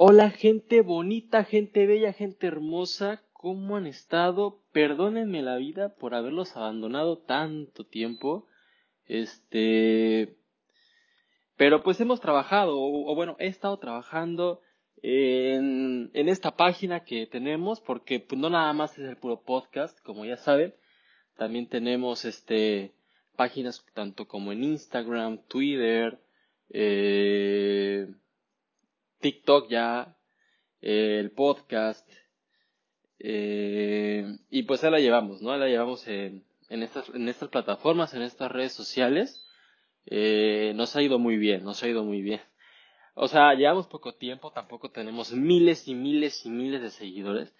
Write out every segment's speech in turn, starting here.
Hola gente bonita, gente bella, gente hermosa, ¿cómo han estado? Perdónenme la vida por haberlos abandonado tanto tiempo. Este... Pero pues hemos trabajado, o, bueno, he estado trabajando en, en, esta página que tenemos, porque pues no nada más es el puro podcast, como ya saben, también tenemos este páginas tanto como en Instagram, Twitter, eh, TikTok ya, eh, el podcast, eh, y pues ahí la llevamos, ¿no? La llevamos en, en, estas, en estas plataformas, en estas redes sociales. Eh, nos ha ido muy bien, nos ha ido muy bien. O sea, llevamos poco tiempo, tampoco tenemos miles y miles y miles de seguidores,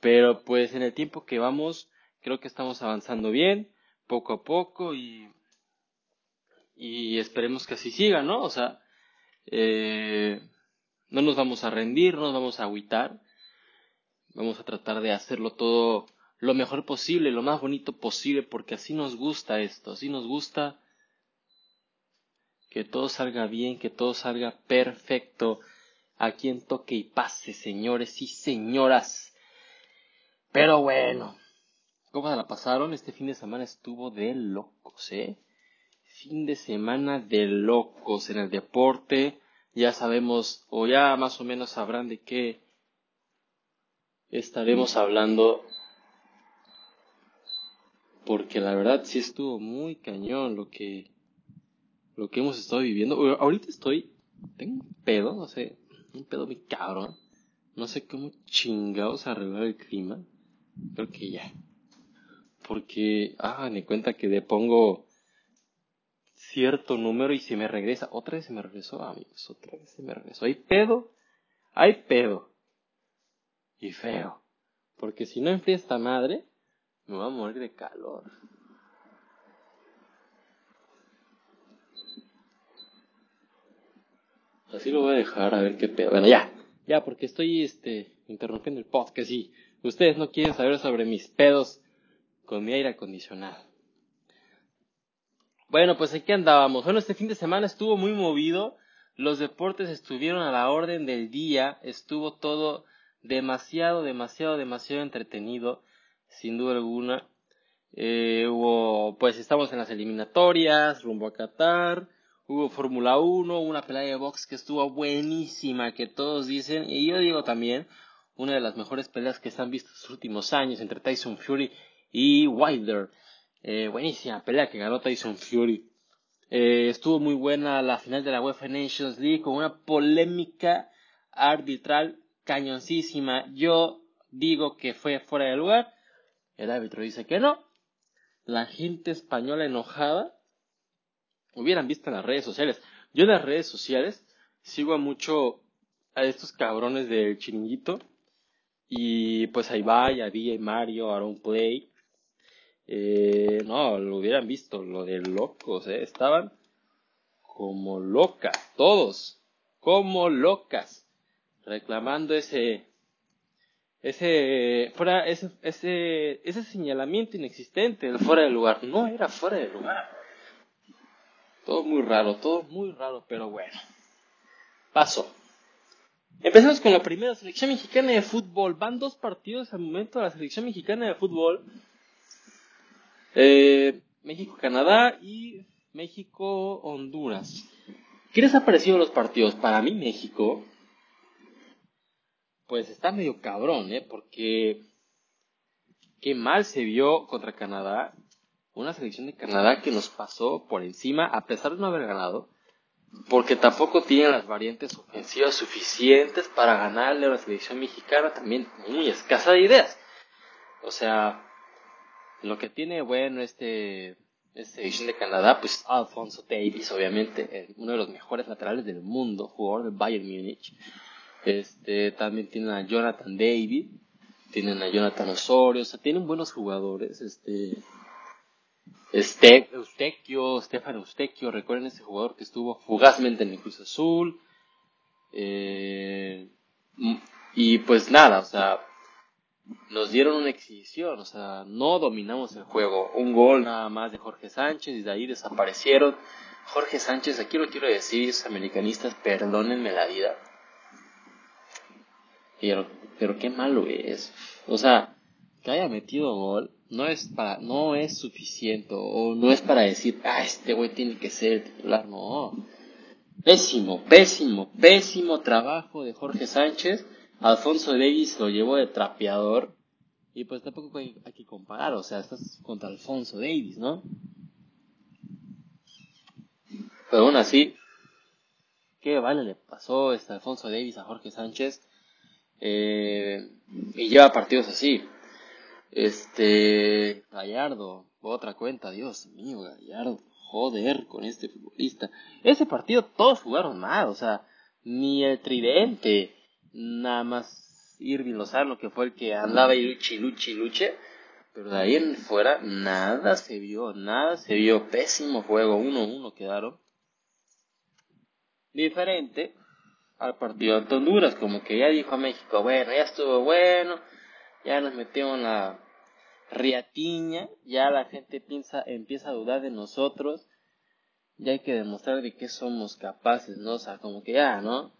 pero pues en el tiempo que vamos, creo que estamos avanzando bien, poco a poco y, y esperemos que así siga, ¿no? O sea, eh, no nos vamos a rendir, no nos vamos a agüitar. Vamos a tratar de hacerlo todo lo mejor posible, lo más bonito posible, porque así nos gusta esto, así nos gusta que todo salga bien, que todo salga perfecto. A quien toque y pase, señores y señoras. Pero bueno, ¿cómo se la pasaron? Este fin de semana estuvo de locos, ¿eh? Fin de semana de locos en el deporte ya sabemos o ya más o menos sabrán de qué estaremos hablando porque la verdad sí estuvo muy cañón lo que lo que hemos estado viviendo. Ahorita estoy tengo un pedo, no sé, un pedo muy cabrón. No sé cómo chingados arreglar el clima. Creo que ya. Porque, ah, me cuenta que le pongo cierto número y se me regresa. Otra vez se me regresó, amigos. Otra vez se me regresó. Hay pedo. Hay pedo. Y feo. Porque si no enfría esta madre, me voy a morir de calor. Así lo voy a dejar a ver qué pedo. Bueno, ya. Ya, porque estoy este, interrumpiendo el podcast y ustedes no quieren saber sobre mis pedos con mi aire acondicionado. Bueno, pues aquí andábamos. Bueno, este fin de semana estuvo muy movido. Los deportes estuvieron a la orden del día. Estuvo todo demasiado, demasiado, demasiado entretenido. Sin duda alguna. Eh, hubo, pues estamos en las eliminatorias, rumbo a Qatar. Hubo Fórmula 1, una pelea de box que estuvo buenísima, que todos dicen, y yo digo también, una de las mejores peleas que se han visto en los últimos años entre Tyson Fury y Wilder. Eh, buenísima pelea que ganó Tyson Fury. Eh, estuvo muy buena la final de la UEFA Nations League con una polémica arbitral cañoncísima. Yo digo que fue fuera de lugar. El árbitro dice que no. La gente española enojada. Hubieran visto en las redes sociales. Yo en las redes sociales sigo a mucho a estos cabrones del chiringuito. Y pues ahí va, ya vi Mario, Aaron Play. Eh, no, lo hubieran visto, lo de locos, ¿eh? Estaban como locas, todos, como locas, reclamando ese, ese, fuera, ese, ese, ese señalamiento inexistente del fuera de lugar. No era fuera de lugar. Todo muy raro, todo muy raro, pero bueno. Paso. Empezamos con la primera selección mexicana de fútbol. Van dos partidos al momento de la selección mexicana de fútbol. Eh, México-Canadá y México-Honduras. ¿Qué les ha parecido los partidos? Para mí México, pues está medio cabrón, ¿eh? Porque qué mal se vio contra Canadá. Una selección de Canadá que nos pasó por encima a pesar de no haber ganado. Porque tampoco tienen las variantes ofensivas suficientes para ganarle a la selección mexicana también muy escasa de ideas. O sea, lo que tiene bueno este, este edición de Canadá, pues Alfonso Davis, obviamente, uno de los mejores laterales del mundo, jugador del Bayern Múnich. Este, también tienen a Jonathan David, tienen a Jonathan Osorio, o sea, tienen buenos jugadores, este, este, Eustequio, Stefano Eustequio, recuerden ese jugador que estuvo fugazmente en el Cruz Azul, eh, y pues nada, o sea, nos dieron una exhibición, o sea, no dominamos el juego. Un gol nada más de Jorge Sánchez y de ahí desaparecieron. Jorge Sánchez, aquí lo quiero decir, americanistas, perdónenme la vida. Pero, pero qué malo es. O sea, que haya metido gol no es para, no es suficiente o no es para decir, ah, este güey tiene que ser el titular, no. Pésimo, pésimo, pésimo trabajo de Jorge Sánchez. Alfonso Davis lo llevó de trapeador. Y pues tampoco hay, hay que comparar, o sea, estás contra Alfonso Davis, ¿no? Pero aún así, ¿qué vale le pasó este Alfonso Davis a Jorge Sánchez? Eh, y lleva partidos así. Este, Gallardo, otra cuenta, Dios mío, Gallardo, joder con este futbolista. Ese partido todos jugaron mal, o sea, ni el tridente, nada más Irving Lozano, que fue el que andaba y luche, luche, luche. Pero de ahí en fuera nada se vio, nada se vio. Pésimo juego, 1-1 quedaron diferente al partido ante Honduras, como que ya dijo a México, bueno, ya estuvo bueno, ya nos metimos en la riatiña, ya la gente piensa, empieza a dudar de nosotros, ya hay que demostrar de qué somos capaces, ¿no? O sea, como que ya, ¿no?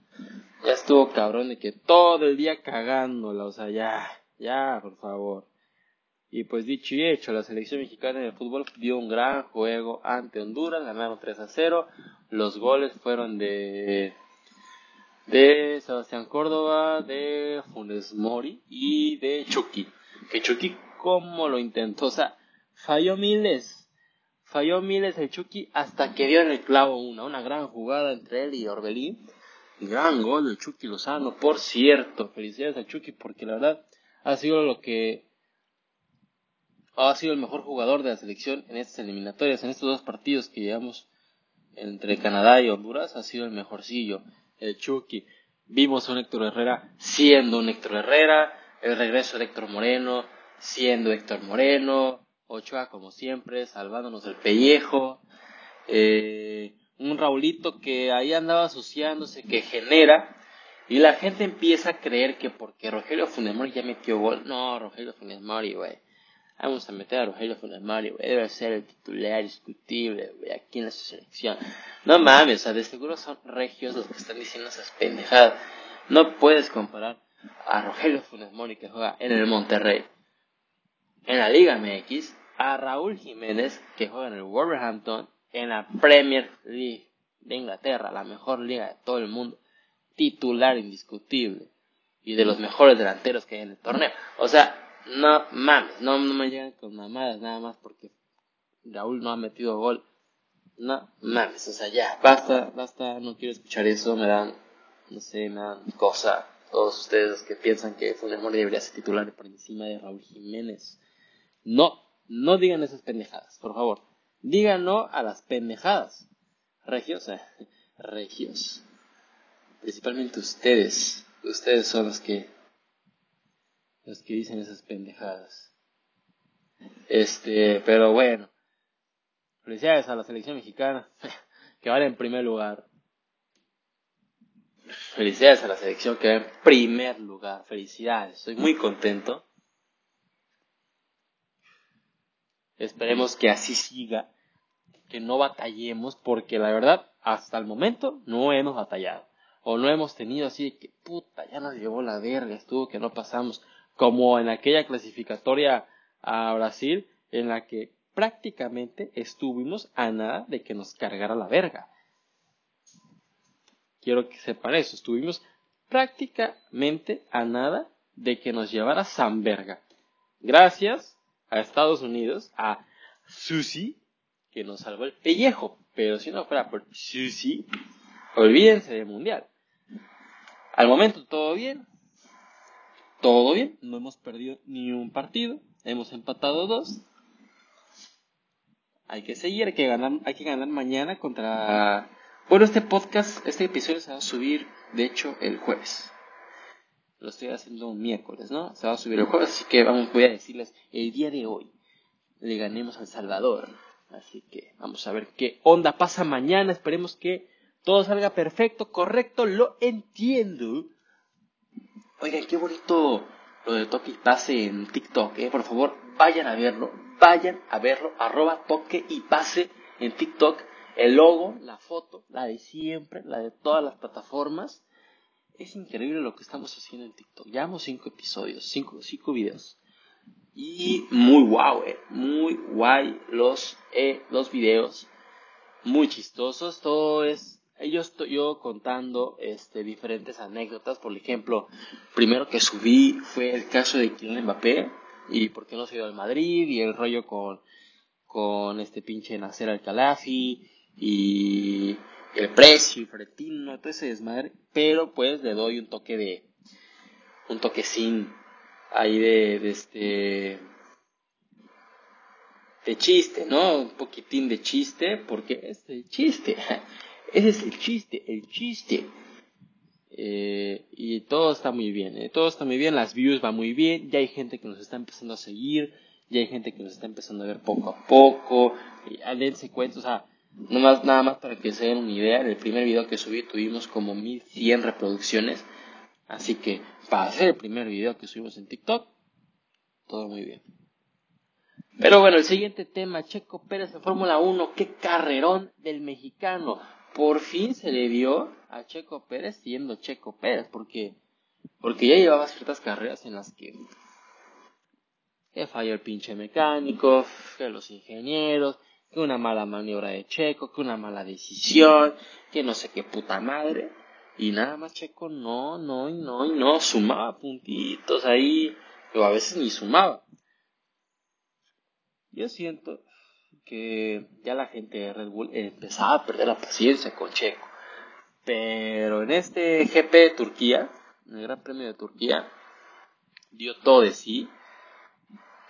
Ya estuvo cabrón de que todo el día cagándola, o sea, ya, ya, por favor. Y pues dicho y hecho, la selección mexicana de fútbol dio un gran juego ante Honduras, ganaron 3 a 0. Los goles fueron de de Sebastián Córdoba, de Funes Mori y de Chucky. Que Chucky como lo intentó, o sea, falló miles, falló miles el Chucky hasta que dio en el clavo una, una gran jugada entre él y Orbelín. Gran gol de Chucky Lozano, por cierto, felicidades a Chucky porque la verdad ha sido lo que ha sido el mejor jugador de la selección en estas eliminatorias, en estos dos partidos que llevamos entre Canadá y Honduras, ha sido el mejorcillo, el Chucky. Vimos a un Héctor Herrera siendo un Héctor Herrera, el regreso de Héctor Moreno siendo Héctor Moreno, Ochoa como siempre, salvándonos el pellejo, eh, un Raulito que ahí andaba asociándose, que genera, y la gente empieza a creer que porque Rogelio Funes ya metió gol, no, Rogelio Funes Mori, güey, Vamos a meter a Rogelio Funes Mori, Debe ser el titular discutible, güey, aquí en la selección. No mames, o sea, de seguro son regios los que están diciendo esas pendejadas. No puedes comparar a Rogelio Funes Mori que juega en el Monterrey, en la Liga MX, a Raúl Jiménez que juega en el Wolverhampton, en la Premier League de Inglaterra, la mejor liga de todo el mundo, titular indiscutible y de los mejores delanteros que hay en el torneo. O sea, no mames, no, me llegan con mamadas nada más porque Raúl no ha metido gol. No mames, o sea, ya, basta, basta, no quiero escuchar eso, me dan, no sé, me dan cosa. Todos ustedes que piensan que Funes Mori debería ser titular por encima de Raúl Jiménez. No, no digan esas pendejadas, por favor. Digan no a las pendejadas. Regios, eh, regios. Principalmente ustedes. Ustedes son los que los que dicen esas pendejadas. Este, pero bueno. Felicidades a la selección mexicana, que va en primer lugar. Felicidades a la selección que va en primer lugar. Felicidades, estoy muy contento. Esperemos que así siga, que no batallemos, porque la verdad, hasta el momento no hemos batallado. O no hemos tenido así de que puta, ya nos llevó la verga, estuvo que no pasamos como en aquella clasificatoria a Brasil en la que prácticamente estuvimos a nada de que nos cargara la verga. Quiero que sepan eso, estuvimos prácticamente a nada de que nos llevara San Verga. Gracias a Estados Unidos, a Susi, que nos salvó el pellejo. Pero si no fuera por Susi, olvídense del mundial. Al momento todo bien, todo bien, no hemos perdido ni un partido, hemos empatado dos. Hay que seguir, hay que ganar, hay que ganar mañana contra. Bueno, este podcast, este episodio se va a subir, de hecho, el jueves. Lo estoy haciendo un miércoles, ¿no? Se va a subir el jueves, así que vamos, voy a decirles el día de hoy le ganemos al Salvador. Así que vamos a ver qué onda pasa mañana. Esperemos que todo salga perfecto, correcto, lo entiendo. Oigan, qué bonito lo de toque y pase en TikTok, ¿eh? Por favor, vayan a verlo, vayan a verlo, arroba toque y pase en TikTok. El logo, la foto, la de siempre, la de todas las plataformas. Es increíble lo que estamos haciendo en TikTok. Llevamos cinco episodios, cinco, cinco videos. Y muy guau, eh. Muy guay los, eh, los videos. Muy chistosos. Todo es yo estoy yo contando este, diferentes anécdotas. Por ejemplo, primero que subí fue el caso de Kylian Mbappé y por qué no se dio al Madrid y el rollo con, con este pinche Nacer al Calafi y el precio y Fretino, todo ese desmadre. Pero pues le doy un toque de, un toque sin ahí de, este de chiste, ¿no? Un poquitín de chiste, porque es el chiste. Ese es el chiste, el chiste. Eh, y todo está muy bien, ¿eh? todo está muy bien, las views van muy bien, ya hay gente que nos está empezando a seguir, ya hay gente que nos está empezando a ver poco a poco, y dense o sea, nada más para que se den una idea, en el primer video que subí tuvimos como 1100 reproducciones, así que para hacer el primer video que subimos en TikTok, todo muy bien. Pero bueno, el siguiente tema, Checo Pérez en Fórmula 1, qué carrerón del mexicano por fin se le vio a Checo Pérez siendo Checo Pérez, porque, porque ya llevaba ciertas carreras en las que, que falló el pinche mecánico, que los ingenieros, que una mala maniobra de Checo, que una mala decisión, que no sé qué puta madre. Y nada más Checo no, no, y no, y no, sumaba puntitos ahí, o a veces ni sumaba. Yo siento que ya la gente de Red Bull empezaba a perder la paciencia con Checo. Pero en este GP de Turquía, en el Gran Premio de Turquía, dio todo de sí,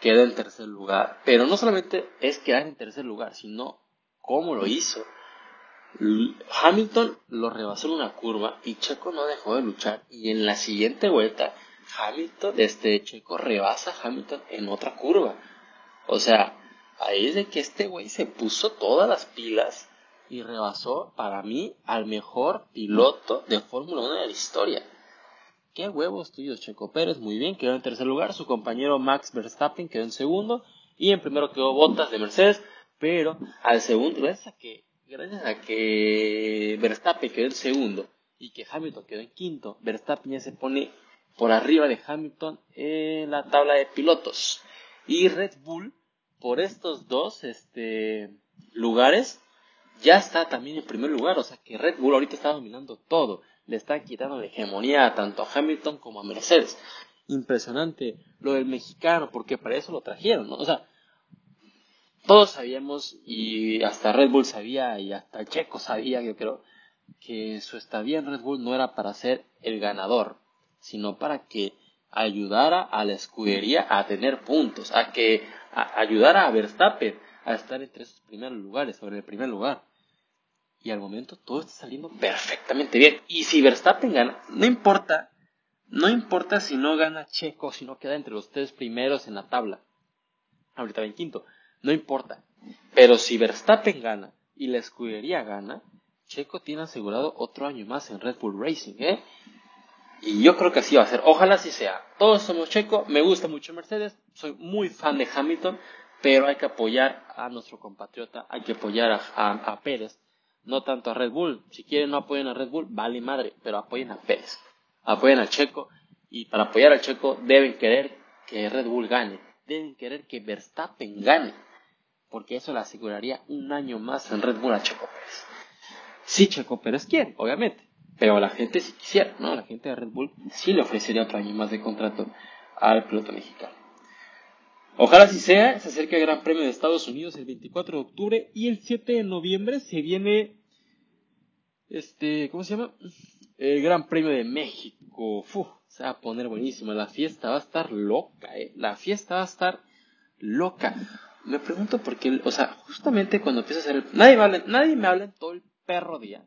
queda en tercer lugar. Pero no solamente es quedar en tercer lugar, sino cómo lo hizo. Hamilton lo rebasó en una curva y Checo no dejó de luchar. Y en la siguiente vuelta, Hamilton, este Checo rebasa a Hamilton en otra curva. O sea, ahí es de que este güey se puso todas las pilas y rebasó para mí al mejor piloto de Fórmula 1 de la historia. Qué huevos tuyos, Checo Pérez, muy bien, quedó en tercer lugar, su compañero Max Verstappen quedó en segundo y en primero quedó Bottas de Mercedes, pero al segundo, gracias gracias a que Verstappen quedó en segundo y que Hamilton quedó en quinto, Verstappen ya se pone por arriba de Hamilton en la tabla de pilotos. Y Red Bull por estos dos este, lugares, ya está también en primer lugar. O sea que Red Bull ahorita está dominando todo. Le está quitando la hegemonía tanto a Hamilton como a Mercedes. Impresionante lo del mexicano, porque para eso lo trajeron, ¿no? O sea, todos sabíamos, y hasta Red Bull sabía, y hasta Checo sabía, yo creo, que su estadía en Red Bull no era para ser el ganador, sino para que ayudara a la escudería a tener puntos, a que ayudara a Verstappen a estar entre esos primeros lugares, sobre el primer lugar. Y al momento todo está saliendo perfectamente bien. Y si Verstappen gana, no importa, no importa si no gana Checo, si no queda entre los tres primeros en la tabla. Ahorita va en quinto, no importa. Pero si Verstappen gana y la escudería gana, Checo tiene asegurado otro año más en Red Bull Racing, ¿eh? Y yo creo que así va a ser. Ojalá así sea. Todos somos checo. Me gusta mucho Mercedes. Soy muy fan de Hamilton. Pero hay que apoyar a nuestro compatriota. Hay que apoyar a, Pérez. No tanto a Red Bull. Si quieren no apoyen a Red Bull. Vale madre. Pero apoyen a Pérez. Apoyen al checo. Y para apoyar al checo deben querer que Red Bull gane. Deben querer que Verstappen gane. Porque eso le aseguraría un año más en Red Bull a Checo Pérez. Si Checo Pérez quiere, obviamente. Pero la gente si quisiera, ¿no? La gente de Red Bull sí le ofrecería otro año más de contrato al piloto mexicano. Ojalá si sea, se acerca el Gran Premio de Estados Unidos el 24 de octubre y el 7 de noviembre se viene, este, ¿cómo se llama? El Gran Premio de México. Se va a poner buenísima. La fiesta va a estar loca, ¿eh? La fiesta va a estar loca. Me pregunto por qué, o sea, justamente cuando empieza a hacer el... Nadie me nadie me habla en todo el perro día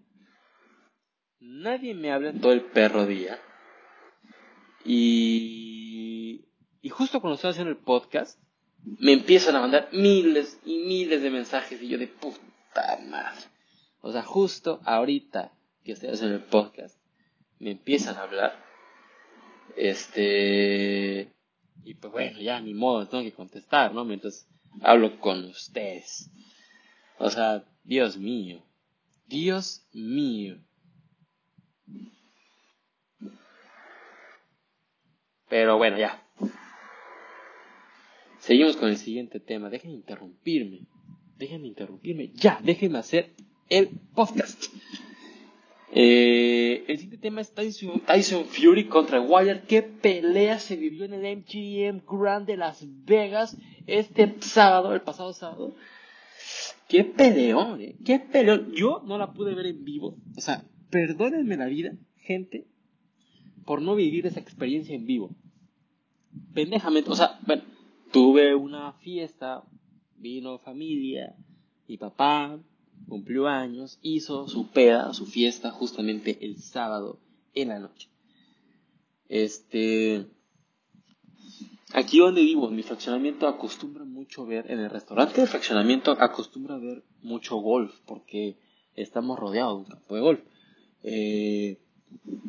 Nadie me habla todo el perro día. Y, y justo cuando estoy haciendo el podcast, me empiezan a mandar miles y miles de mensajes y yo de puta madre. O sea, justo ahorita que estoy haciendo el podcast, me empiezan a hablar. Este. Y pues bueno, ya ni modo, tengo que contestar, ¿no? Mientras hablo con ustedes. O sea, Dios mío, Dios mío. Pero bueno, ya. Seguimos con el siguiente tema. Dejen interrumpirme. Dejen interrumpirme. Ya, déjenme hacer el podcast. Eh, el siguiente tema es Tyson, Fury contra Wilder. ¿Qué pelea se vivió en el MGM Grand de Las Vegas este sábado, el pasado sábado? Qué peleón, ¿eh? Qué peleón. Yo no la pude ver en vivo. O sea, perdónenme la vida, gente, por no vivir esa experiencia en vivo. Pendejamente, o sea, bueno, tuve una fiesta, vino familia, mi papá cumplió años, hizo su peda, su fiesta justamente el sábado en la noche. Este, aquí donde vivo, mi fraccionamiento acostumbra mucho ver, en el restaurante de fraccionamiento acostumbra ver mucho golf, porque estamos rodeados de un campo de golf. Eh,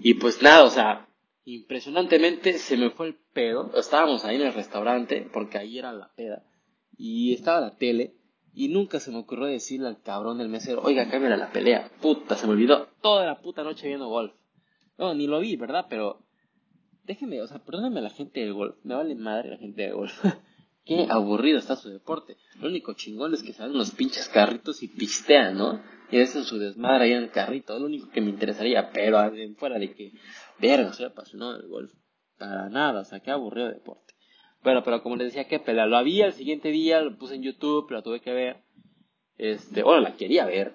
y pues nada, o sea, impresionantemente se me fue el pedo. Estábamos ahí en el restaurante, porque ahí era la peda, y estaba la tele, y nunca se me ocurrió decirle al cabrón del mesero, oiga, cámbiale la pelea. Puta, se me olvidó toda la puta noche viendo golf. No, ni lo vi, ¿verdad? Pero déjeme, o sea, perdónenme la gente del golf. Me vale madre la gente del golf. Qué aburrido está su deporte. Lo único chingón es que salen los pinches carritos y pistean, ¿no? Y hacen su desmadre ahí en el carrito. Lo único que me interesaría. Pero fuera de que, verga, soy apasionado del golf. Para nada, o sea, qué aburrido deporte. Bueno, pero como les decía, qué pelea. Lo había el siguiente día, lo puse en YouTube, pero tuve que ver. Este, bueno, la quería ver.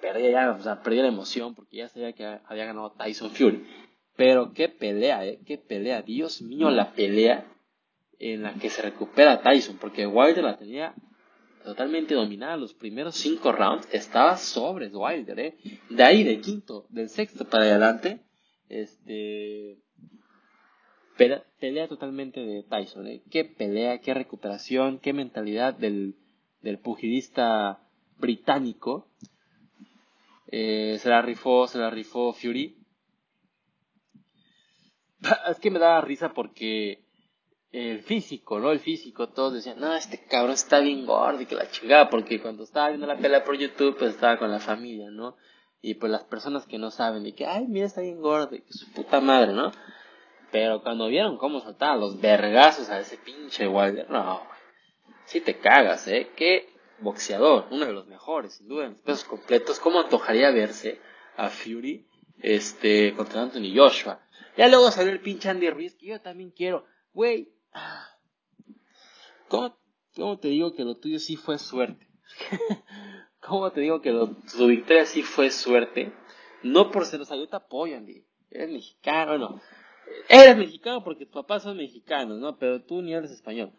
Perdí ya, o sea, perdí la emoción porque ya sabía que había ganado Tyson Fury. Pero qué pelea, eh, qué pelea. Dios mío, la pelea en la que se recupera Tyson, porque Wilder la tenía totalmente dominada los primeros cinco rounds, estaba sobre Wilder, ¿eh? De ahí, del quinto, del sexto para adelante, este... Pelea, totalmente de Tyson, ¿eh? Qué pelea, qué recuperación, qué mentalidad del, del pugilista británico. Eh, se la rifó, se la rifó Fury. Es que me da risa porque el físico, ¿no? El físico, todos decían, no, este cabrón está bien gordo y que la chingada, porque cuando estaba viendo la pelea por YouTube, pues estaba con la familia, ¿no? Y pues las personas que no saben, y que, ay, mira, está bien gordo, y que su puta madre, ¿no? Pero cuando vieron cómo saltaban los vergazos a ese pinche Wilder, no, si te cagas, ¿eh? Qué boxeador, uno de los mejores, sin duda, en los pesos completos, ¿cómo antojaría verse a Fury, este, contra Anthony Joshua? Ya luego salió el pinche Andy Ruiz, que yo también quiero, güey, ¿Cómo, ¿Cómo, te digo que lo tuyo sí fue suerte? ¿Cómo te digo que lo, tu victoria sí fue suerte? No por ser, o sea, yo te apoyo, Andy. Eres mexicano, no. Eres mexicano porque tus papás son mexicanos, ¿no? Pero tú ni eres español.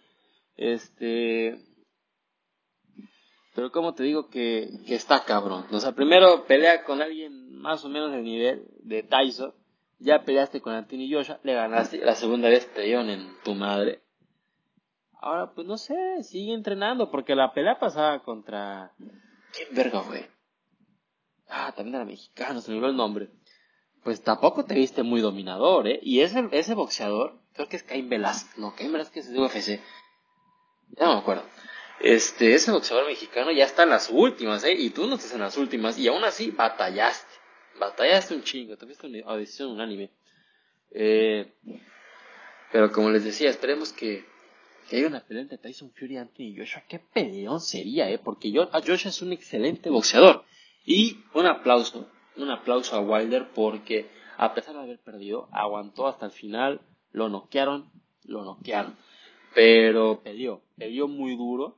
Este... Pero como te digo que, que está cabrón. O sea, primero pelea con alguien más o menos del nivel de Tyson ya peleaste con Anthony Joshua, le ganaste, la segunda vez te en tu madre. Ahora, pues no sé, sigue entrenando, porque la pelea pasada contra... ¿Quién verga, güey? Ah, también era mexicano, se me olvidó el nombre. Pues tampoco te viste muy dominador, ¿eh? Y ese, ese boxeador, creo que es Cain Velázquez, no, Cain Velázquez es de UFC. Ya no me acuerdo. Este, ese boxeador mexicano ya está en las últimas, ¿eh? Y tú no estás en las últimas, y aún así batallaste batallaste un chingo, tuviste una audición unánime. Eh, pero como les decía, esperemos que, que haya una pelea entre Tyson Fury y Joshua. Qué peleón sería, eh, porque yo, Joshua es un excelente boxeador. Y un aplauso, un aplauso a Wilder porque a pesar de haber perdido, aguantó hasta el final, lo noquearon, lo noquearon. Pero peleó, peleó muy duro,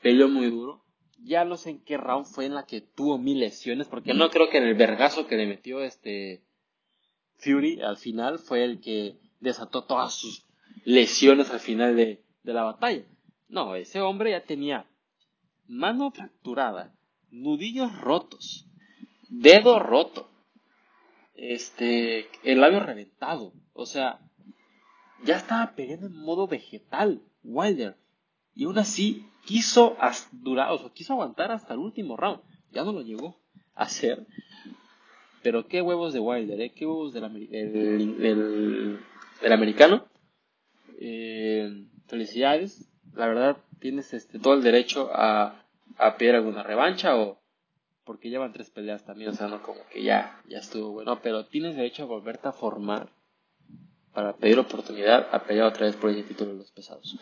peleó muy duro ya no sé en qué round fue en la que tuvo mil lesiones, porque no creo que en el vergazo que le metió este Fury al final fue el que desató todas sus lesiones al final de, de la batalla. No, ese hombre ya tenía mano fracturada, nudillos rotos, dedo roto, este, el labio reventado, o sea, ya estaba peleando en modo vegetal, Wilder, y aún así quiso durar, o sea, quiso aguantar hasta el último round. Ya no lo llegó a hacer. Pero qué huevos de Wilder, ¿eh? Qué huevos del, americano. Eh, felicidades. La verdad, tienes este, todo el derecho a, a pedir alguna revancha o porque llevan tres peleas también, o sea, no como que ya, ya estuvo bueno, pero tienes derecho a volverte a formar para pedir oportunidad a pelear otra vez por ese título de los pesados.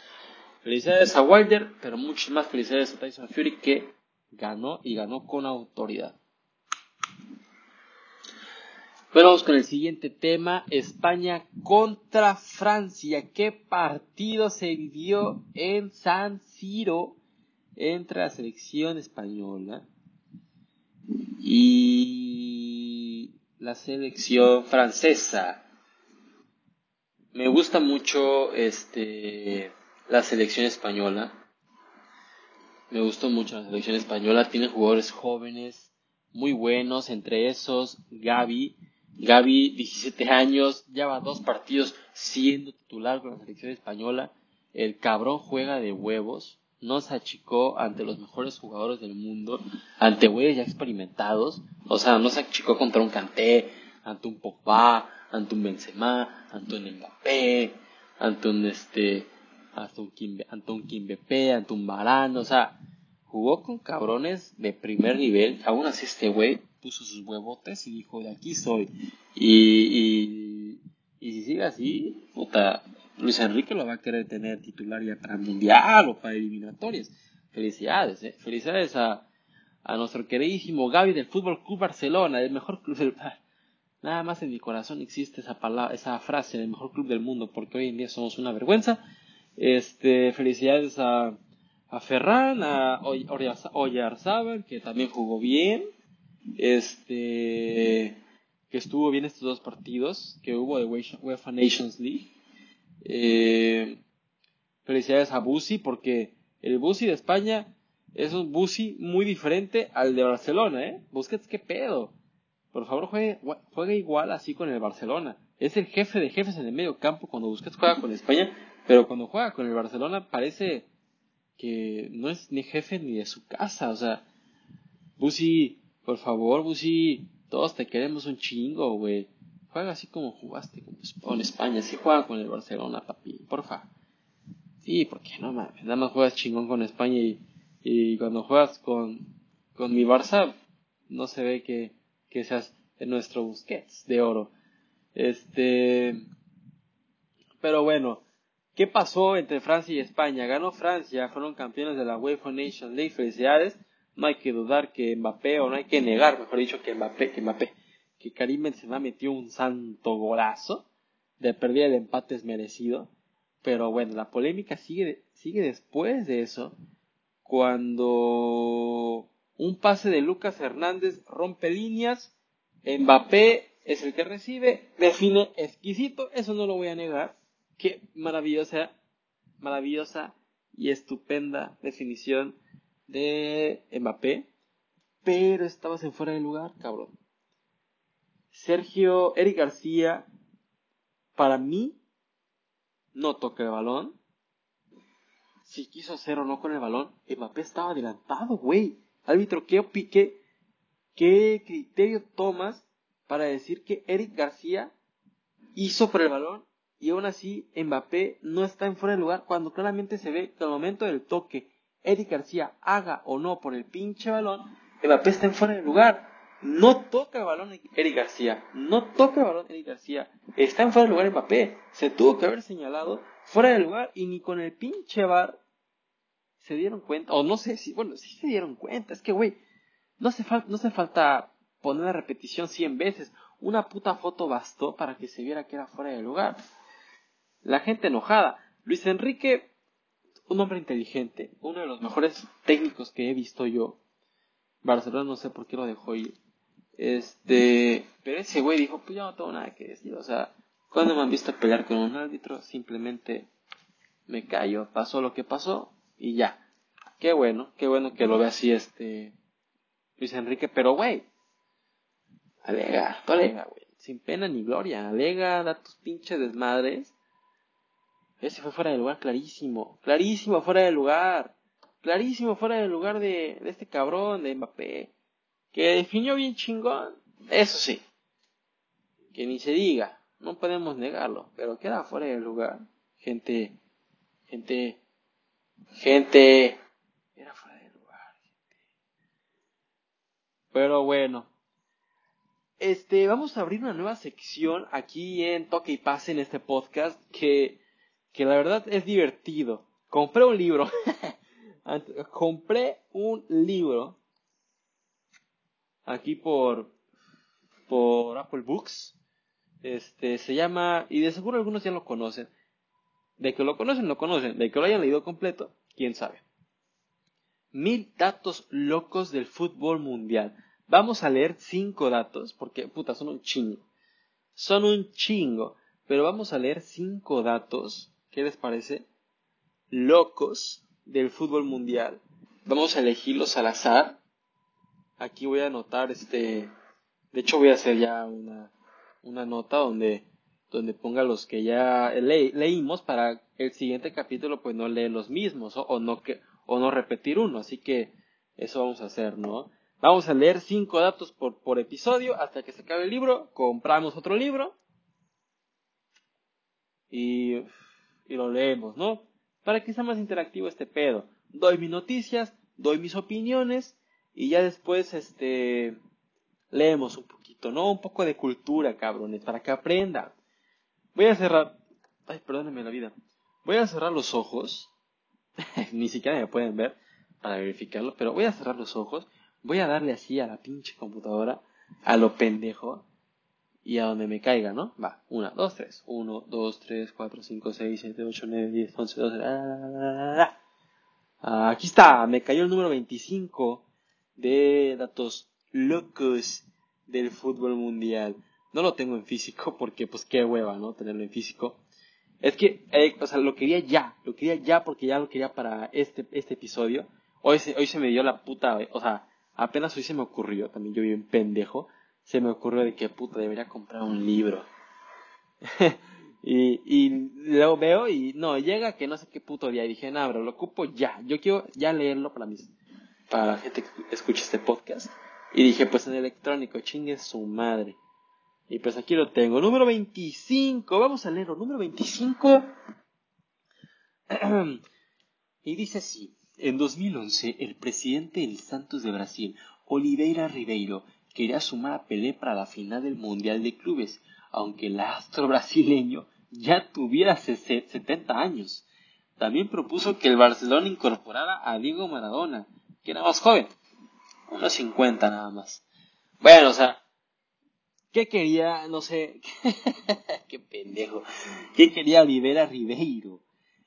Felicidades a Wilder, pero muchas más felicidades a Tyson Fury que ganó y ganó con autoridad. Bueno, vamos con el siguiente tema, España contra Francia. ¿Qué partido se vivió en San Siro entre la selección española y la selección francesa? Me gusta mucho este la selección española. Me gustó mucho la selección española. Tiene jugadores jóvenes muy buenos, entre esos Gaby Gaby, 17 años, lleva dos partidos siendo titular con la selección española. El cabrón juega de huevos, no se achicó ante los mejores jugadores del mundo, ante güeyes ya experimentados. O sea, no se achicó contra un Kanté, ante un Pogba, ante un Benzema, ante un Mbappé, ante un este, ante un, Kimbe, ante un Kimbepe, ante un Varane. O sea, jugó con cabrones de primer nivel. Aún así este güey puso sus huevotes y dijo, de aquí soy. Y, y, si sigue así, puta, Luis Enrique lo va a querer tener titular ya para Mundial o para eliminatorias. Felicidades, eh. Felicidades a, a nuestro queridísimo Gaby del Fútbol Club Barcelona, el mejor club del... Nada más en mi corazón existe esa palabra, esa frase, el mejor club del mundo, porque hoy en día somos una vergüenza. Este, felicidades a, a Ferran, a Oyarzábal, que también jugó bien este que estuvo bien estos dos partidos que hubo de UEFA Nations League. Eh, felicidades a Busi porque el Busi de España es un Busi muy diferente al de Barcelona, ¿eh? Busquets, ¿qué pedo? Por favor, juegue, juegue igual así con el Barcelona. Es el jefe de jefes en el medio campo cuando Busquets juega con España, pero cuando juega con el Barcelona parece que no es ni jefe ni de su casa. O sea, Busi por favor, Busi, todos te queremos un chingo, güey. Juega así como jugaste con, España. Sí juega con el Barcelona, papi. Porfa. Sí, porque no mames. Nada más juegas chingón con España y, y cuando juegas con, con mi Barça, no se ve que, que seas nuestro Busquets de oro. Este. Pero bueno, ¿qué pasó entre Francia y España? Ganó Francia, fueron campeones de la UEFA Nation League. Felicidades no hay que dudar que Mbappé, o no hay que negar, mejor dicho, que Mbappé, que Mbappé, que Karim Benzema metió un santo golazo, de pérdida el empate es merecido, pero bueno, la polémica sigue, sigue después de eso, cuando un pase de Lucas Hernández rompe líneas, Mbappé es el que recibe, define exquisito, eso no lo voy a negar, qué maravillosa, maravillosa y estupenda definición de Mbappé, pero estabas en fuera de lugar, cabrón. Sergio Eric García, para mí, no toca el balón. Si quiso hacer o no con el balón, Mbappé estaba adelantado, güey. Árbitro, ¿qué, qué, ¿qué criterio tomas para decir que Eric García hizo por el balón y aún así Mbappé no está en fuera de lugar cuando claramente se ve que al momento del toque Eric García haga o no por el pinche balón, Mbappé está en fuera de lugar. No toca el balón Eric García. No toca el balón Eric García. Está en fuera de lugar Mbappé. Se tuvo que haber señalado fuera de lugar y ni con el pinche bar se dieron cuenta. O no sé si, bueno, sí se dieron cuenta. Es que, güey, no hace, no hace falta poner la repetición 100 veces. Una puta foto bastó para que se viera que era fuera de lugar. La gente enojada. Luis Enrique un hombre inteligente, uno de los mejores técnicos que he visto yo. Barcelona no sé por qué lo dejó ir. Este, pero ese güey dijo, pues yo no tengo nada que decir, o sea, cuando me han visto pelear con un árbitro, simplemente me callo, pasó lo que pasó y ya. Qué bueno, qué bueno que lo ve así este Luis Enrique, pero güey, alega, alega, güey, sin pena ni gloria, alega, da tus pinches desmadres ese fue fuera de lugar clarísimo. Clarísimo fuera de lugar. Clarísimo fuera de lugar de, de este cabrón de Mbappé. Que definió bien chingón. Eso sí. Que ni se diga. No podemos negarlo. Pero queda fuera de lugar. Gente. Gente. Gente. Era fuera de lugar. Pero bueno. este, vamos a abrir una nueva sección aquí en Toque y Pase en este podcast que, que la verdad es divertido. Compré un libro. Compré un libro aquí por, por Apple Books. Este, se llama, y de seguro algunos ya lo conocen. De que lo conocen, lo conocen. De que lo hayan leído completo, quién sabe. Mil datos locos del fútbol mundial. Vamos a leer cinco datos, porque puta, son un chingo. Son un chingo. Pero vamos a leer cinco datos. ¿Qué les parece? Locos del fútbol mundial. Vamos a elegirlos al azar. Aquí voy a anotar este. De hecho, voy a hacer ya una, una nota donde, donde ponga los que ya leímos para el siguiente capítulo, pues no leer los mismos o, no que, o no repetir uno. Así que eso vamos a hacer, ¿no? Vamos a leer cinco datos por, por episodio hasta que se acabe el libro. Compramos otro libro. Y, y lo leemos, ¿no? Para que sea más interactivo este pedo. Doy mis noticias, doy mis opiniones y ya después, este, leemos un poquito, ¿no? Un poco de cultura, cabrones, para que aprendan. Voy a cerrar, ay, perdónenme la vida. Voy a cerrar los ojos. Ni siquiera me pueden ver para verificarlo, pero voy a cerrar los ojos voy a darle así a la pinche computadora, a lo pendejo, y a donde me caiga, ¿no? Va, una, dos, tres. Uno, dos, tres, cuatro, cinco, seis, siete, ocho, nueve, diez, once, doce. Ah, aquí está, me cayó el número 25 de datos locos del fútbol mundial. No lo tengo en físico porque pues qué hueva, ¿no? Tenerlo en físico. Es que, eh, o sea, lo quería ya, lo quería ya porque ya lo quería para este, este episodio. Hoy se, hoy se me dio la puta, o sea, Apenas hoy se me ocurrió, también yo bien pendejo, se me ocurrió de que puta debería comprar un libro. y, y luego veo y no, llega que no sé qué puto día y dije, no, bro, lo ocupo ya, yo quiero ya leerlo para mis, para la gente que escucha este podcast. Y dije, pues en electrónico, chingue su madre. Y pues aquí lo tengo. Número 25. Vamos a leerlo. Número 25. y dice así. En 2011, el presidente del Santos de Brasil, Oliveira Ribeiro, quería sumar a Pelé para la final del Mundial de Clubes, aunque el astro brasileño ya tuviera 70 años. También propuso que el Barcelona incorporara a Diego Maradona, que era más joven, unos 50 nada más. Bueno, o sea, ¿qué quería? No sé, qué pendejo. ¿Qué quería Oliveira Ribeiro?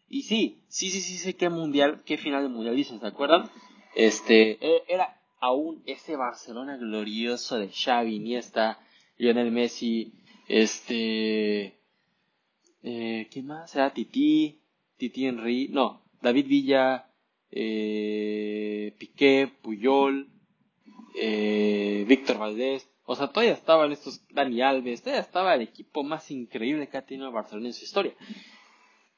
Y sí, sí, sí, sí sé qué mundial, qué final de mundial dicen, ¿se acuerdan? Este, e, era aún ese Barcelona glorioso de Xavi, Iniesta, Lionel Messi, este, eh, ¿quién más? Era Titi, Titi Henry, no, David Villa, eh, Piqué, Puyol, eh, Víctor Valdés, o sea, todavía estaban estos Dani Alves, todavía estaba el equipo más increíble que ha tenido Barcelona en su historia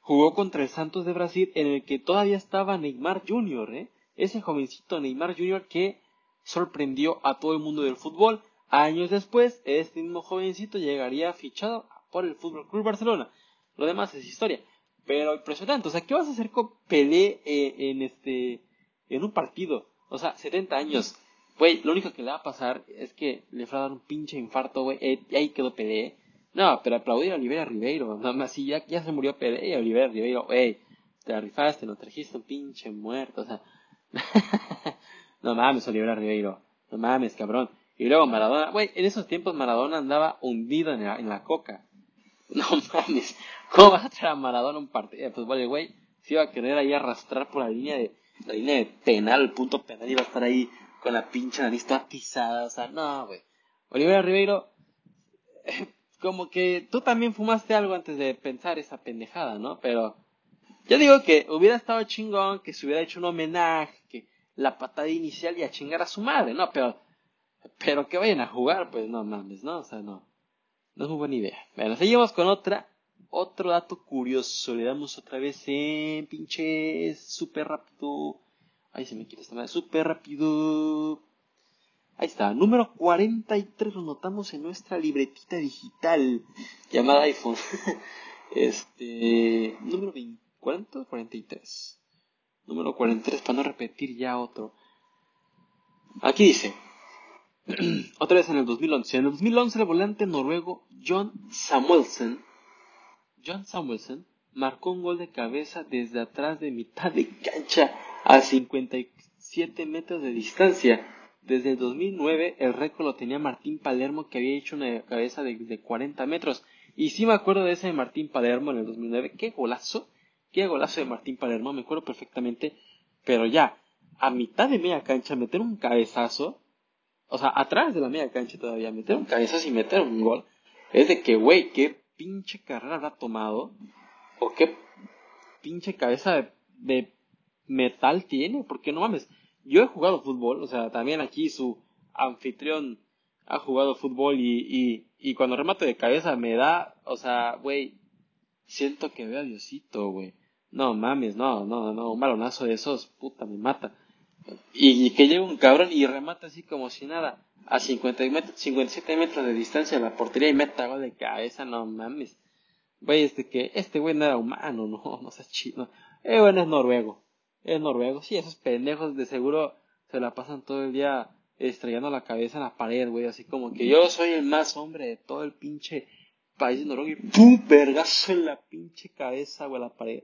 jugó contra el Santos de Brasil en el que todavía estaba Neymar Jr., ¿eh? ese jovencito Neymar Jr. que sorprendió a todo el mundo del fútbol. Años después, este mismo jovencito llegaría fichado por el Fútbol Club Barcelona. Lo demás es historia. Pero impresionante, o sea, ¿qué vas a hacer con Pelé eh, en este en un partido? O sea, 70 años. Güey, lo único que le va a pasar es que le va a dar un pinche infarto, güey. Eh, y ahí quedó Pelé. No, pero aplaudir a Olivera Ribeiro. Nada más, si ya, ya se murió Pelé y Olivera Ribeiro, wey, te la rifaste, lo trajiste un pinche muerto, o sea. no mames, Olivera Ribeiro. No mames, cabrón. Y luego Maradona, güey, en esos tiempos Maradona andaba hundido en la, en la coca. No mames, ¿cómo vas a traer a Maradona un partido de fútbol? güey, se iba a querer ahí arrastrar por la línea de, la línea de penal, el punto penal, iba a estar ahí con la pinche nariz toda atizada, o sea, no, güey. Olivera Ribeiro, como que tú también fumaste algo antes de pensar esa pendejada, ¿no? Pero yo digo que hubiera estado chingón que se hubiera hecho un homenaje, que la patada inicial y a chingar a su madre, ¿no? Pero, pero que vayan a jugar, pues no mames, ¿no? O sea, no. No es muy buena idea. Bueno, seguimos con otra, otro dato curioso. Le damos otra vez en pinche súper rápido. Ay, se me quiere esta madre. Súper rápido. Ahí está, número 43 lo notamos en nuestra libretita digital llamada iPhone. este, número 20, ¿cuánto? 43. Número 43 para no repetir ya otro. Aquí dice, otra vez en el 2011. En el 2011 el volante noruego John Samuelsen, John Samuelsen marcó un gol de cabeza desde atrás de mitad de cancha a 57 metros de distancia. Desde el 2009 el récord lo tenía Martín Palermo que había hecho una cabeza de, de 40 metros. Y sí me acuerdo de ese de Martín Palermo en el 2009. Qué golazo. Qué golazo de Martín Palermo. Me acuerdo perfectamente. Pero ya, a mitad de media cancha meter un cabezazo. O sea, atrás de la media cancha todavía meter un cabezazo y meter un gol. Es de que, güey, qué pinche carrera habrá tomado. O qué pinche cabeza de, de metal tiene. Porque no mames. Yo he jugado fútbol. O sea, también aquí su anfitrión ha jugado fútbol y, y, y cuando remato de cabeza me da, o sea, güey, siento que veo a Diosito, güey. No mames, no, no, no, un balonazo de esos, puta, me mata. Y, que llegue un cabrón y remata así como si nada, a 50 metros, 57 metros de distancia de la portería y meta gol de cabeza, no mames. Güey, este que, este güey no era humano, no, no sé chido. Eh, bueno, es noruego. Es noruego, sí, esos pendejos de seguro se la pasan todo el día estrellando la cabeza en la pared, güey, así como que yo soy el más hombre de todo el pinche país de Noruega y ¡pum! Vergazo en la pinche cabeza, güey, a la pared.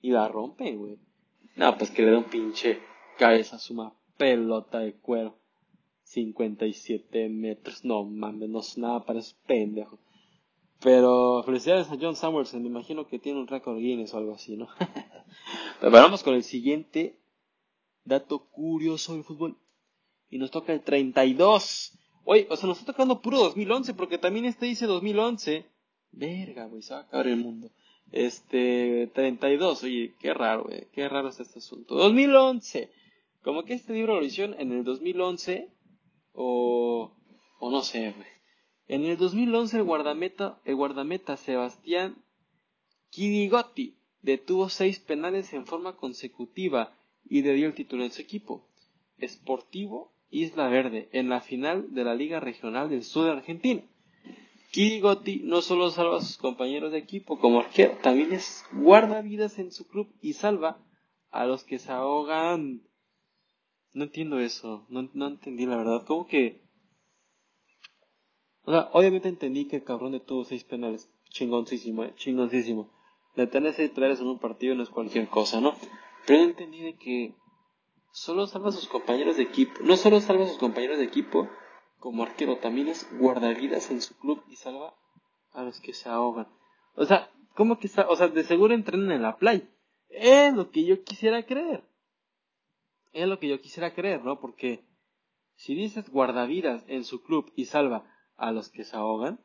Y la rompe, güey. No, pues que le da un pinche cabeza a una pelota de cuero. 57 metros. No mames, no es nada para esos pendejos. Pero felicidades a John Samuelson. Me imagino que tiene un récord Guinness o algo así, ¿no? Pero vamos con el siguiente dato curioso del fútbol y nos toca el 32. Oye, o sea, nos está tocando puro 2011 porque también este dice 2011. Verga, güey, se va a acabar el mundo. Este, 32, oye, qué raro, güey, qué raro es este asunto. 2011. Como que este libro lo hicieron en el 2011 o o no sé. En el 2011 el guardameta, el guardameta Sebastián Kidigotti detuvo seis penales en forma consecutiva y le dio el título en su equipo. Sportivo Isla Verde en la final de la Liga Regional del Sur de Argentina. Gotti no solo salva a sus compañeros de equipo como arquero, también es guardavidas en su club y salva a los que se ahogan. No entiendo eso, no, no entendí la verdad. ¿Cómo que? O sea, obviamente entendí que el cabrón de tuvo seis penales. Chingoncísimo, eh, chingoncísimo. De tener seis penales en un partido no es cualquier cosa, ¿no? Pero entendí de que solo salva a sus compañeros de equipo. No solo salva a sus compañeros de equipo como arquero, también es guardavidas en su club y salva a los que se ahogan. O sea, ¿cómo que está? O sea, de seguro entrenan en la playa. Es lo que yo quisiera creer. Es lo que yo quisiera creer, ¿no? Porque si dices guardavidas en su club y salva a los que se ahogan,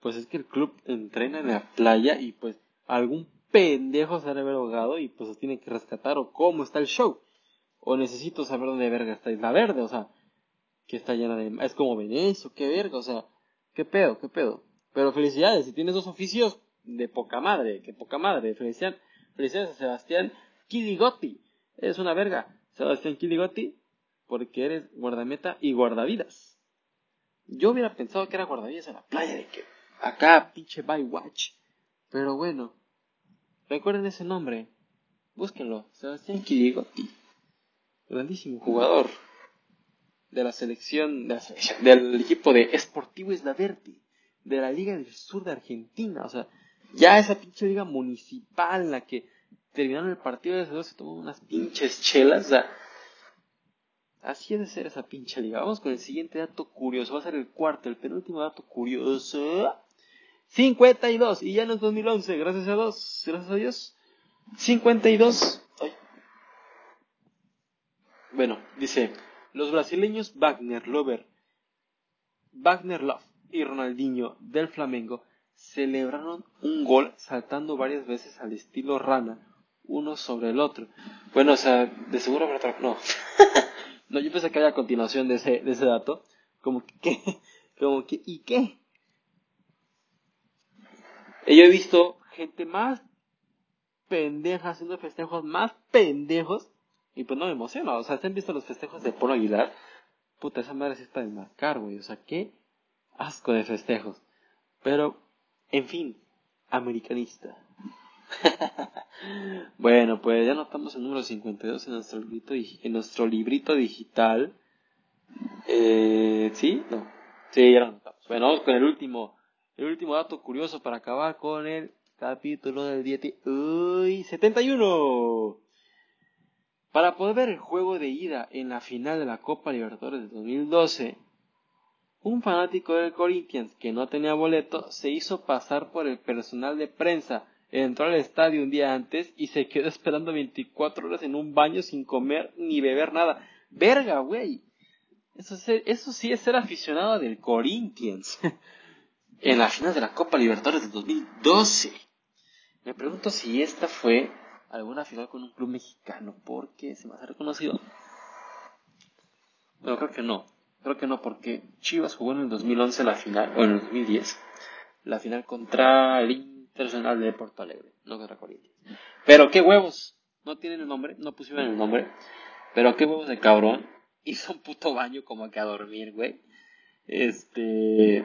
pues es que el club entrena en la playa y pues algún pendejo se ha haber ahogado y pues los tiene que rescatar o cómo está el show o necesito saber dónde verga está Isla Verde, o sea, que está llena de... Es como Venecia, qué verga, o sea, qué pedo, qué pedo. Pero felicidades, si tienes dos oficios, de poca madre, que poca madre. Felicidades, felicidades a Sebastián Kidigotti. Eres una verga, Sebastián Kidigotti, porque eres guardameta y guardavidas. Yo hubiera pensado que era guardavidas en la playa, de que acá, pinche by watch. Pero bueno, recuerden ese nombre, búsquenlo, Sebastián Kidigotti grandísimo jugador de la selección, del equipo de Esportivo Isla Verde, de la Liga del Sur de Argentina, o sea, ya esa pinche liga municipal en la que terminaron el partido de dos se tomó unas pinches chelas, así es de ser esa pinche liga. Vamos con el siguiente dato curioso, va a ser el cuarto, el penúltimo dato curioso. 52, y ya no es 2011, gracias a Dios, gracias a Dios. 52, bueno, dice, los brasileños Wagner Lover, Wagner Love y Ronaldinho del Flamengo celebraron un gol saltando varias veces al estilo rana, uno sobre el otro. Bueno, o sea, de seguro habrá otra... No. no, yo pensé que había continuación de ese, de ese dato. Como que, ¿qué? Como que, ¿y qué? yo he visto gente más pendeja haciendo festejos más pendejos y pues no me emociona. O sea, ¿te han visto los festejos de Polo Aguilar? Puta, esa madre sí está de marcar, güey. O sea, qué asco de festejos. Pero, en fin, americanista. bueno, pues ya notamos el número 52 en nuestro librito, en nuestro librito digital. Eh, ¿Sí? No. Sí, ya lo notamos. Bueno, vamos con el último, el último dato curioso para acabar con el capítulo del día Uy, 71. Para poder ver el juego de ida en la final de la Copa Libertadores de 2012, un fanático del Corinthians que no tenía boleto se hizo pasar por el personal de prensa, entró al estadio un día antes y se quedó esperando 24 horas en un baño sin comer ni beber nada. Verga, güey. Eso, eso sí es ser aficionado del Corinthians. en la final de la Copa Libertadores de 2012. Me pregunto si esta fue alguna final con un club mexicano, porque se me hace reconocido. Pero creo que no. Creo que no, porque Chivas jugó en el 2011 la final, o en el 2010, la final contra el Internacional de Porto Alegre, no contra Corinthians. Pero qué huevos, no tienen el nombre, no pusieron el nombre, pero qué huevos de cabrón, hizo un puto baño como que a dormir, güey. Este,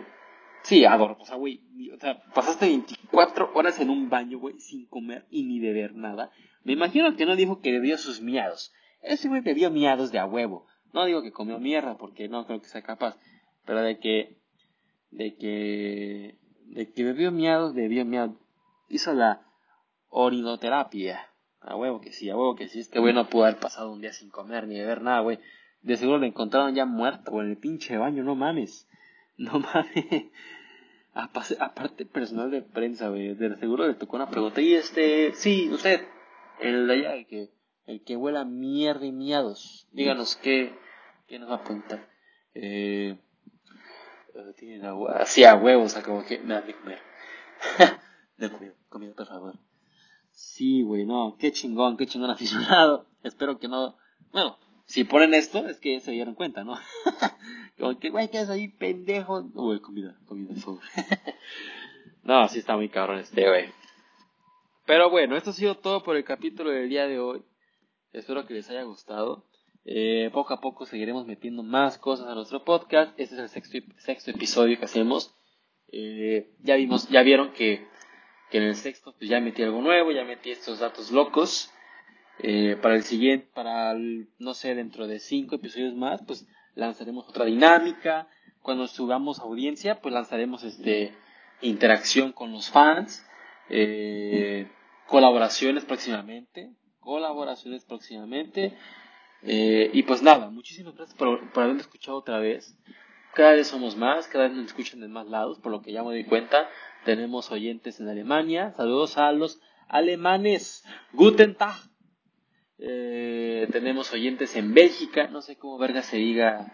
sí, a dormir, o sea, güey, o sea, pasaste 24 horas en un baño, güey, sin comer y ni beber nada. Me imagino que no dijo que bebió sus miados. Ese güey bebió miados de a huevo. No digo que comió mierda, porque no creo que sea capaz, pero de que, de que, de que bebió miados, bebió miados, hizo la orinoterapia. A huevo que sí, a huevo que sí. Este güey no pudo haber pasado un día sin comer ni beber nada, güey. De seguro lo encontraron ya muerto, güey, en el pinche baño, no mames. No mames. Aparte, personal de prensa, güey. De seguro le tocó una pregunta. Y este, sí, usted, el de allá, el que el que huela mierda y miados. Díganos qué, qué nos va a apuntar. Eh, tienen. Así a huevos, o como que me de comer. de comida, comida, por favor. Sí, güey, no, qué chingón, qué chingón aficionado. Espero que no. Bueno, si ponen esto, es que se dieron cuenta, ¿no? como que, güey, ¿qué es ahí, pendejo? Uy, comida, comida, por no, sí está muy cabrón este, güey. Pero bueno, esto ha sido todo por el capítulo del día de hoy. Espero que les haya gustado. Eh, poco a poco seguiremos metiendo más cosas a nuestro podcast. Este es el sexto, episodio que hacemos. Eh, ya vimos, ya vieron que, en el sexto pues ya metí algo nuevo, ya metí estos datos locos. Eh, para el siguiente, para no sé, dentro de cinco episodios más, pues lanzaremos otra dinámica. Cuando subamos audiencia, pues lanzaremos este interacción con los fans, colaboraciones próximamente colaboraciones próximamente. Eh, y pues nada, muchísimas gracias por, por haberme escuchado otra vez. Cada vez somos más, cada vez nos escuchan de más lados, por lo que ya me doy cuenta. Tenemos oyentes en Alemania. Saludos a los alemanes. Guten Tag. Eh, tenemos oyentes en Bélgica. No sé cómo verga se diga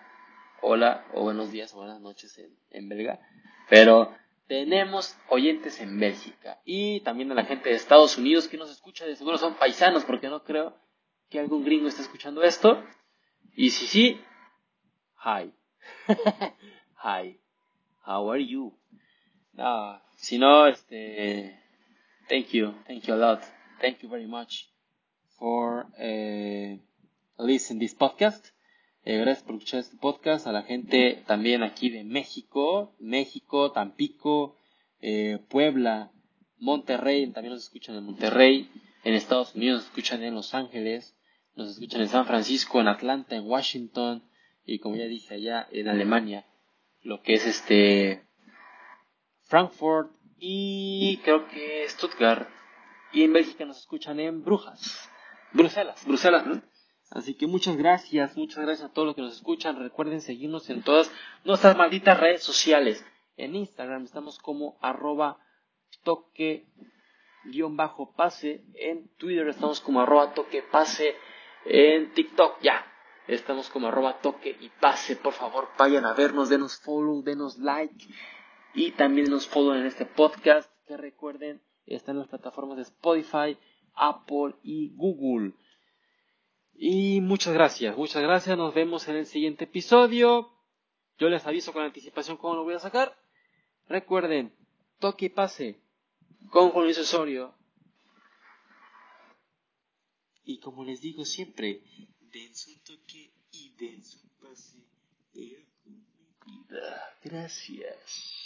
hola o buenos días o buenas noches en, en. Pero tenemos oyentes en Bélgica y también a la gente de Estados Unidos que nos escucha, de seguro son paisanos porque no creo que algún gringo esté escuchando esto. Y si sí, hi. hi. How are you? No, si no, este, thank you, thank you a lot, thank you very much for uh, listening this podcast. Eh, gracias por escuchar este podcast. A la gente también aquí de México, México, Tampico, eh, Puebla, Monterrey, también nos escuchan en Monterrey. En Estados Unidos nos escuchan en Los Ángeles, nos escuchan en San Francisco, en Atlanta, en Washington y como ya dije allá en Alemania, lo que es este Frankfurt y creo que Stuttgart. Y en Bélgica nos escuchan en Brujas, Bruselas, Bruselas, ¿no? Así que muchas gracias, muchas gracias a todos los que nos escuchan. Recuerden seguirnos en todas nuestras malditas redes sociales. En Instagram estamos como arroba toque guion bajo pase. En Twitter estamos como arroba toque pase. En TikTok ya. Estamos como arroba toque y pase. Por favor, vayan a vernos, denos follow, denos like. Y también nos follow en este podcast. Que recuerden, están en las plataformas de Spotify, Apple y Google. Y muchas gracias, muchas gracias. Nos vemos en el siguiente episodio. Yo les aviso con anticipación cómo lo voy a sacar. Recuerden, toque y pase con Juan Luis Osorio. Y como les digo siempre, den su toque y den su pase. Gracias.